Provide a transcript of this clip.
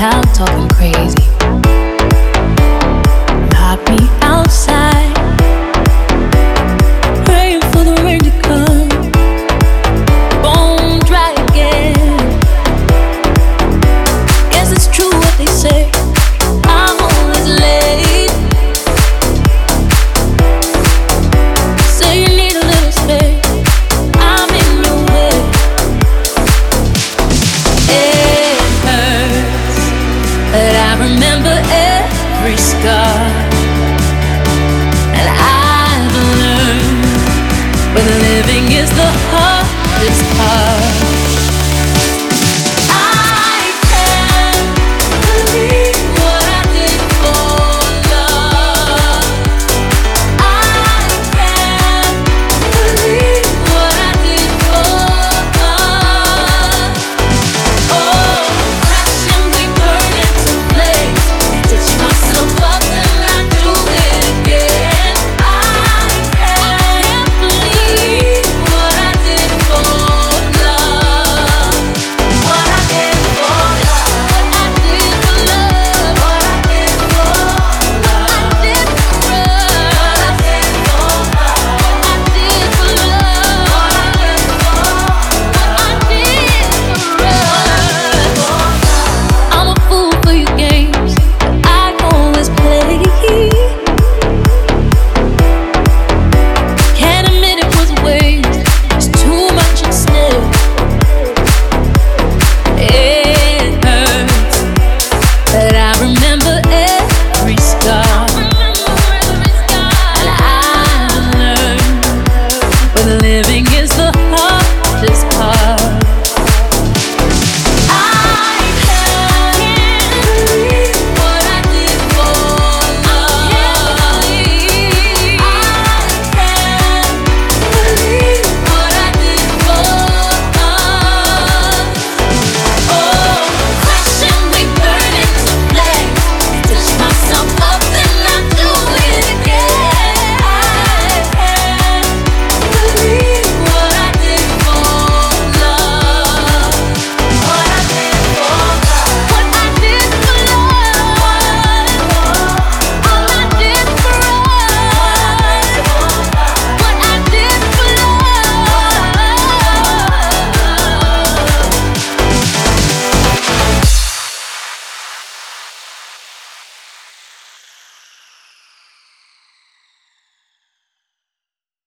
town talking crazy. remember every scar. And I've learned when living is the hardest part. living